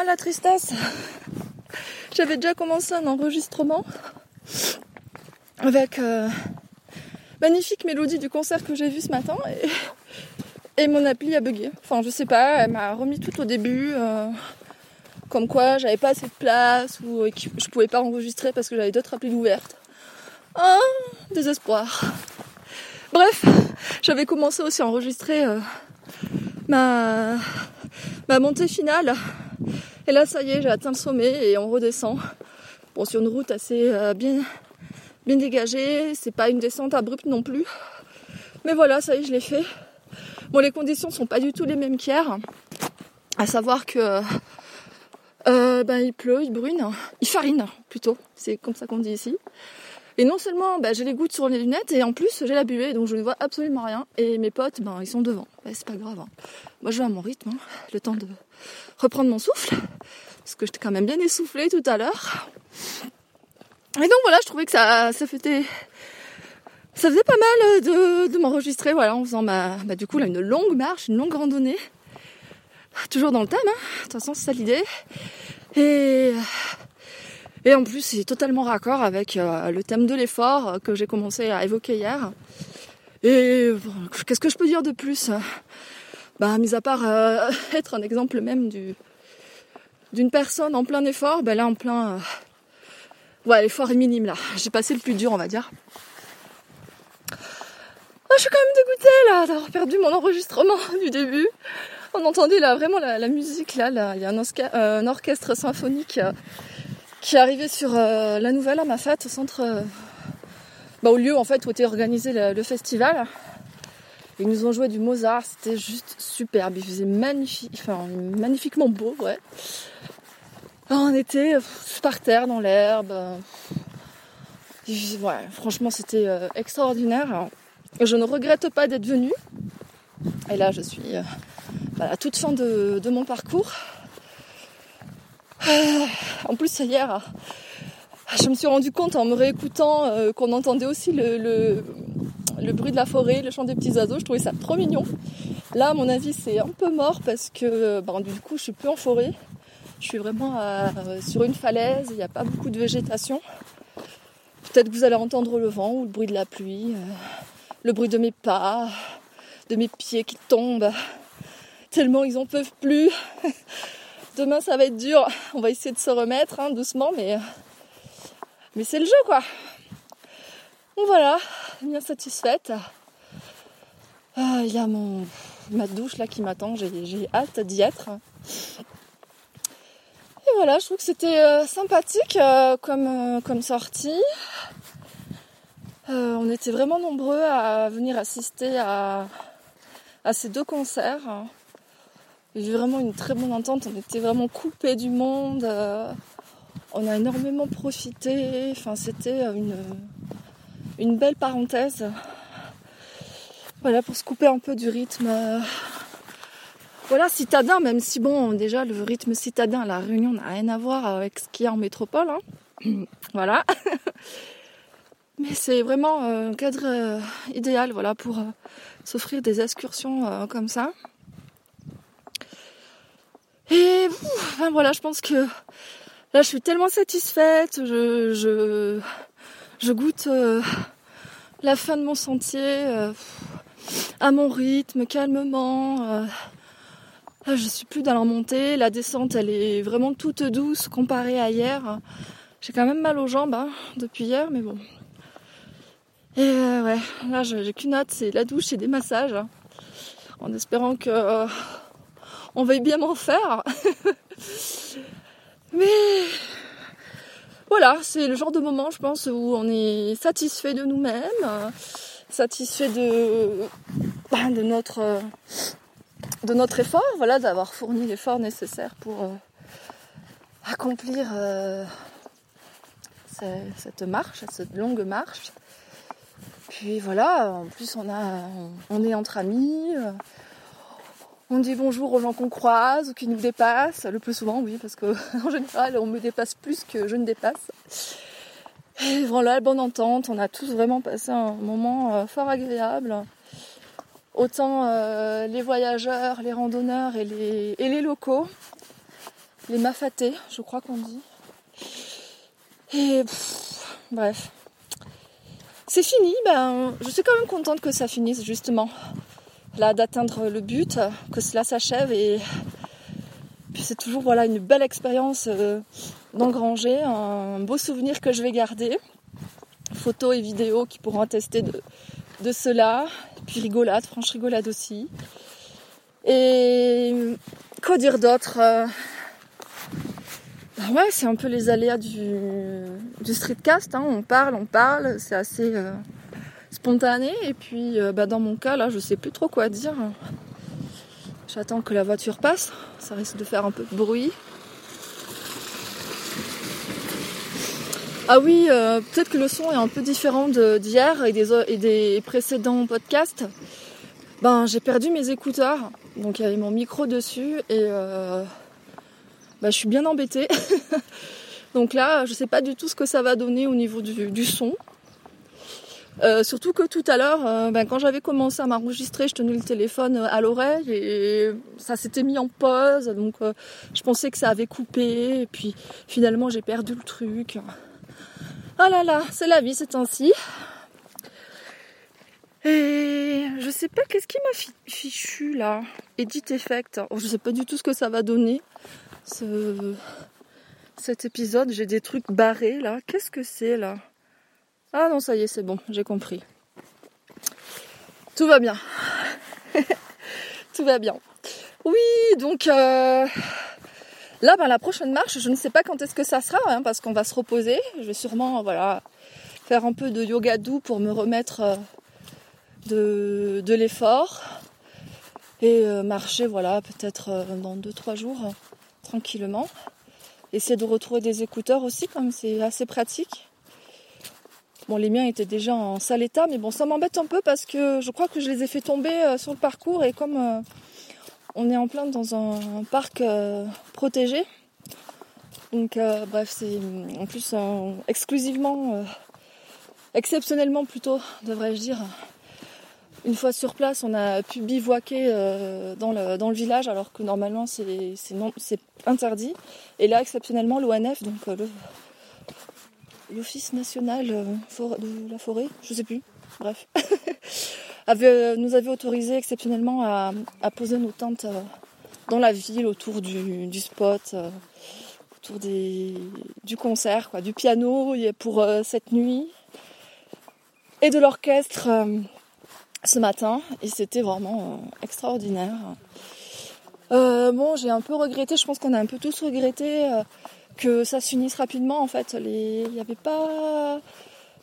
Ah la tristesse J'avais déjà commencé un enregistrement avec euh, magnifique mélodie du concert que j'ai vu ce matin et, mon appli a bugué. Enfin je sais pas, elle m'a remis tout au début. Euh, comme quoi j'avais pas assez de place ou je pouvais pas enregistrer parce que j'avais d'autres applis ouvertes. Ah, désespoir. Bref, j'avais commencé aussi à enregistrer euh, ma montée finale. Et là, ça y est, j'ai atteint le sommet et on redescend. Bon, sur une route assez euh, bien, bien dégagée. C'est pas une descente abrupte non plus. Mais voilà, ça y est, je l'ai fait. Bon, les conditions sont pas du tout les mêmes qu'hier. À savoir que euh, ben, il pleut, il brune, il farine plutôt. C'est comme ça qu'on dit ici. Et non seulement bah, j'ai les gouttes sur les lunettes, et en plus j'ai la buée, donc je ne vois absolument rien. Et mes potes, ben, ils sont devant. c'est pas grave. Hein. Moi je vais à mon rythme, hein. le temps de reprendre mon souffle, parce que j'étais quand même bien essoufflée tout à l'heure. Et donc voilà, je trouvais que ça, ça faisait, ça faisait pas mal de, m'enregistrer, voilà, en faisant ma, bah, du coup là une longue marche, une longue randonnée, toujours dans le thème. Hein. De toute façon, c'est ça l'idée. Et et en plus, c'est totalement raccord avec euh, le thème de l'effort euh, que j'ai commencé à évoquer hier. Et qu'est-ce que je peux dire de plus? Bah, mis à part euh, être un exemple même du d'une personne en plein effort, ben là en plein ouais, l'effort est minime là. J'ai passé le plus dur, on va dire. Ah, je suis quand même dégoûtée là d'avoir perdu mon enregistrement du début. On entendait là vraiment la, musique là, il y a un, orchestre symphonique qui est arrivé sur euh, la nouvelle à ma fête au centre, euh, bah, au lieu en fait où était organisé le, festival. Ils nous ont joué du Mozart, c'était juste superbe, il faisait enfin, magnifiquement beau, ouais. on était euh, par terre dans l'herbe. Ouais, franchement c'était extraordinaire. Je ne regrette pas d'être venue. Et là je suis à toute fin de mon parcours. En plus, hier, je me suis rendu compte en me réécoutant euh, qu'on entendait aussi le, bruit de la forêt, le chant des petits oiseaux. Je trouvais ça trop mignon. Là, à mon avis, c'est un peu mort parce que ben, du coup, je suis plus en forêt. Je suis vraiment sur une falaise, il n'y a pas beaucoup de végétation. Peut-être que vous allez entendre le vent ou le bruit de la pluie, euh, le bruit de mes pas, de mes pieds qui tombent, tellement ils en peuvent plus. Demain, ça va être dur. On va essayer de se remettre hein, doucement, mais, mais c'est le jeu, quoi. Donc voilà, bien satisfaite. Ah, il y a mon, ma douche là qui m'attend. J'ai hâte d'y être. Et voilà, je trouve que c'était euh, sympathique euh, comme, euh, sortie. on était vraiment nombreux à venir assister à, à ces deux concerts. Eu vraiment une très bonne entente. On était vraiment coupés du monde. Euh, on a énormément profité. Enfin, c'était une, une belle parenthèse. Voilà, pour se couper un peu du rythme. Voilà, citadin, même si bon, déjà le rythme citadin à la Réunion n'a rien à voir avec ce qu'il y a en métropole. Hein. voilà. Mais c'est vraiment un cadre euh, idéal, voilà, pour euh, s'offrir des excursions comme ça. Et voilà, je pense que là, je suis tellement satisfaite. Je, goûte euh, la fin de mon sentier euh, à mon rythme, calmement. Euh. Là, je suis plus dans la montée. La descente, elle est vraiment toute douce comparée à hier. J'ai quand même mal aux jambes hein, depuis hier, mais bon. Et ouais, là, j'ai qu'une hâte, c'est la douche et des massages. Hein, en espérant que on veuille bien m'en faire. Mais voilà, c'est le genre de moment, je pense, où on est satisfait de nous-mêmes, satisfait de, de, notre, de notre effort, voilà, d'avoir fourni l'effort nécessaire pour euh, accomplir euh, cette marche, cette longue marche. Puis voilà, en plus on a, on est entre amis. On dit bonjour aux gens qu'on croise ou qui nous dépassent. Le plus souvent, oui, parce qu'en général, on me dépasse plus que je ne dépasse. Et voilà, bonne entente. On a tous vraiment passé un moment euh, fort agréable. Autant euh, les voyageurs, les randonneurs et les, et les locaux. les mafatés, je crois qu'on dit. Et bref. C'est fini, ben, je suis quand même contente que ça finisse justement. Là, d'atteindre le but, que cela s'achève et c'est toujours voilà une belle expérience euh, d'engranger, un beau souvenir que je vais garder. Photos et vidéos qui pourront attester de, de cela. puis rigolade, franche rigolade aussi. Et quoi dire d'autre euh, bah ouais, c'est un peu les aléas du, du streetcast. Hein. On parle, on parle, c'est assez euh, spontané. Et puis, euh, bah dans mon cas, là, je sais plus trop quoi dire. J'attends que la voiture passe. Ça risque de faire un peu de bruit. Ah oui, euh, peut-être que le son est un peu différent d'hier et des, et des précédents podcasts. Ben, j'ai perdu mes écouteurs. Donc, il y avait mon micro dessus et bah, je suis bien embêtée. Donc là, je sais pas du tout ce que ça va donner au niveau du, son. Euh, surtout que tout à l'heure, euh, ben, quand j'avais commencé à m'enregistrer, je tenais le téléphone euh, à l'oreille et ça s'était mis en pause. Donc je pensais que ça avait coupé et puis finalement j'ai perdu le truc. Ah là là, c'est la vie, c'est ainsi. Et je sais pas qu'est-ce qui m'a fichu là? Edit Effect. Oh, je sais pas du tout ce que ça va donner ce, cet épisode. J'ai des trucs barrés là. Qu'est-ce que c'est là? Ah non, ça y est, c'est bon, j'ai compris. Tout va bien. Tout va bien. Oui, donc euh, là, ben, la prochaine marche, je ne sais pas quand est-ce que ça sera, hein, parce qu'on va se reposer. Je vais sûrement, voilà, faire un peu de yoga doux pour me remettre euh, de, l'effort et euh, marcher, voilà, peut-être dans 2-3 jours tranquillement. Essayer de retrouver des écouteurs aussi, comme c'est assez pratique. Bon, les miens étaient déjà en sale état, mais bon, ça m'embête un peu parce que je crois que je les ai fait tomber euh, sur le parcours et comme euh, on est en plein dans un, parc euh, protégé, donc bref, c'est en plus exclusivement, exceptionnellement plutôt, devrais-je dire, une fois sur place, on a pu bivouaquer dans, le, dans le village alors que normalement c'est interdit. Et là, exceptionnellement, l'ONF, donc euh, l'Office national euh, de la forêt, je sais plus, bref, avait, nous avait autorisé exceptionnellement à, poser nos tentes dans la ville, autour du, spot, autour des, du concert, du piano pour cette nuit et de l'orchestre ce matin et c'était vraiment euh, extraordinaire. Euh, bon, j'ai un peu regretté, je pense qu'on a un peu tous regretté euh, que ça s'unisse rapidement en fait. Il n'y avait pas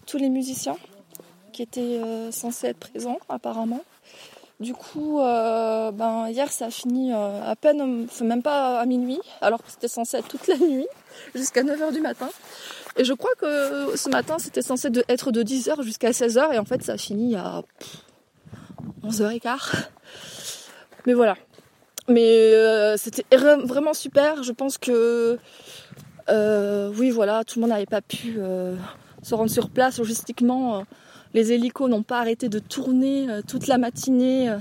tous les musiciens qui étaient censés être présents apparemment. Du coup, ben, hier ça a fini à peine, même pas à minuit, alors que c'était censé être toute la nuit, jusqu'à 9h du matin. Et je crois que ce matin c'était censé être de 10h jusqu'à 16h et en fait ça a fini à 11h15. Mais voilà. Mais euh, c'était vraiment super. Je pense que euh, oui, voilà, tout le monde n'avait pas pu euh, se rendre sur place logistiquement. les hélicos n'ont pas arrêté de tourner toute la matinée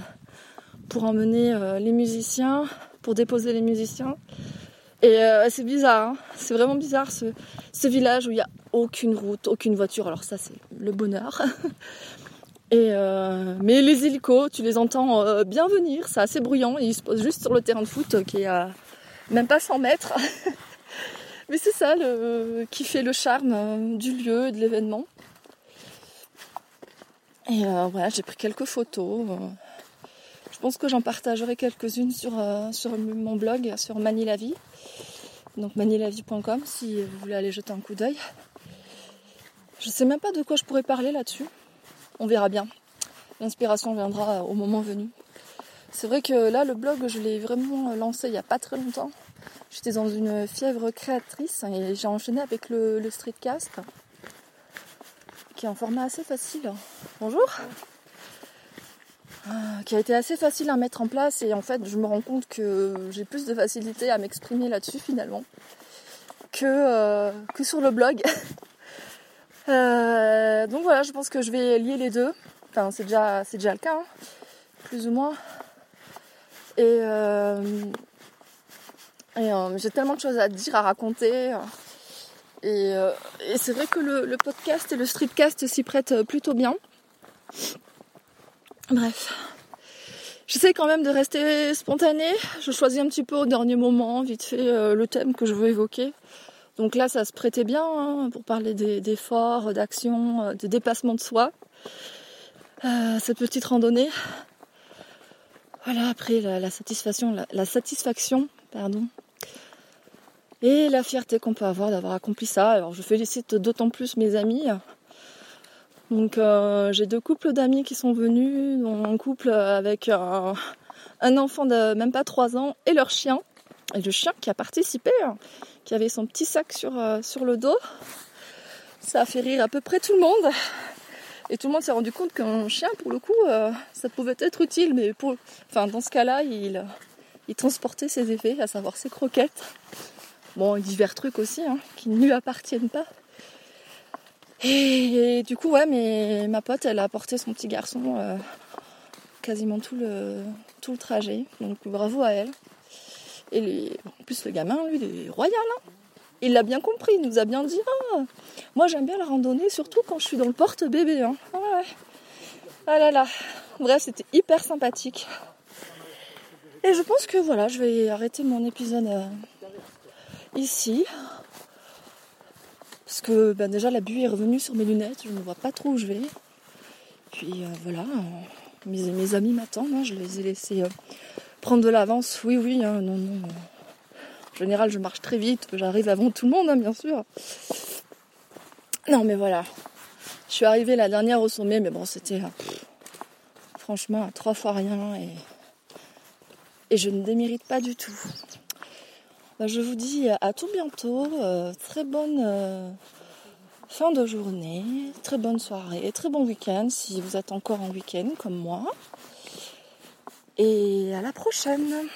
pour emmener les musiciens, pour déposer les musiciens. Et c'est bizarre, hein. c'est vraiment bizarre ce, village où il n'y a aucune route, aucune voiture. Alors ça c'est le bonheur. Euh, mais les hélicos, tu les entends euh, bien venir, c'est assez bruyant. ils se posent juste sur le terrain de foot qui est à même pas 100 mètres. c'est ça qui fait le charme euh, du lieu, de l'événement. Et voilà, j'ai pris quelques photos. je pense que j'en partagerai quelques-unes sur, sur mon blog, sur Manilavie. Donc manilavie.com si vous voulez aller jeter un coup d'œil. Je sais même pas de quoi je pourrais parler là-dessus on verra bien. L'inspiration viendra au moment venu. C'est vrai que là, le blog, je l'ai vraiment lancé il n'y a pas très longtemps. J'étais dans une fièvre créatrice et j'ai enchaîné avec le, streetcast, qui est un format assez facile. Bonjour ah, qui a été assez facile à mettre en place et en fait je me rends compte que j'ai plus de facilité à m'exprimer là-dessus finalement que, euh, que sur le blog. Euh, donc voilà, je pense que je vais lier les deux. Enfin, c'est déjà, déjà le cas, hein, plus ou moins. Et, euh, j'ai tellement de choses à dire, à raconter. Et, c'est vrai que le, podcast et le streetcast s'y prêtent plutôt bien. Bref. J'essaie quand même de rester spontanée. Je choisis un petit peu au dernier moment, vite fait, euh, le thème que je veux évoquer. Donc là, ça se prêtait bien hein, pour parler d'efforts, d'actions, euh, de dépassement de soi. Euh, cette petite randonnée. Voilà, après la, satisfaction, la, satisfaction, pardon, et la fierté qu'on peut avoir d'avoir accompli ça. Alors je félicite d'autant plus mes amis donc euh, j'ai deux couples d'amis qui sont venus, un couple avec un, enfant de même pas 3 ans et leur chien. Et le chien qui a participé, hein, qui avait son petit sac sur, euh, sur le dos. Ça a fait rire à peu près tout le monde. Et tout le monde s'est rendu compte qu'un chien, pour le coup, euh, ça pouvait être utile. Mais pour, enfin, dans ce cas-là, il transportait ses effets, à savoir ses croquettes. Bon, divers trucs aussi, hein, qui ne lui appartiennent pas. Et, du coup, ouais, mais ma pote, elle a porté son petit garçon euh, quasiment tout le, trajet. Donc bravo à elle. Et en plus, le gamin, lui, il est royal. Hein. il l'a bien compris, il nous a bien dit ah, Moi, j'aime bien la randonnée, surtout quand je suis dans le porte-bébé. Hein. Ah, ouais. ah là là. Bref, c'était hyper sympathique. Et je pense que voilà, je vais arrêter mon épisode euh, ici. Parce que ben, déjà la buée est revenue sur mes lunettes, je ne vois pas trop où je vais. Puis euh, voilà, euh, mes, amis m'attendent, hein, je les ai laissés euh, prendre de l'avance. Oui, oui, hein, non, non. En général, je marche très vite, j'arrive avant tout le monde, hein, bien sûr. Non, mais voilà. Je suis arrivée la dernière au sommet, mais bon, c'était franchement trois fois rien et, et je ne démérite pas du tout. Bah, je vous dis à tout bientôt. Euh, très bonne euh, fin de journée, très bonne soirée, très bon week-end si vous êtes encore en week-end comme moi. Et à la prochaine.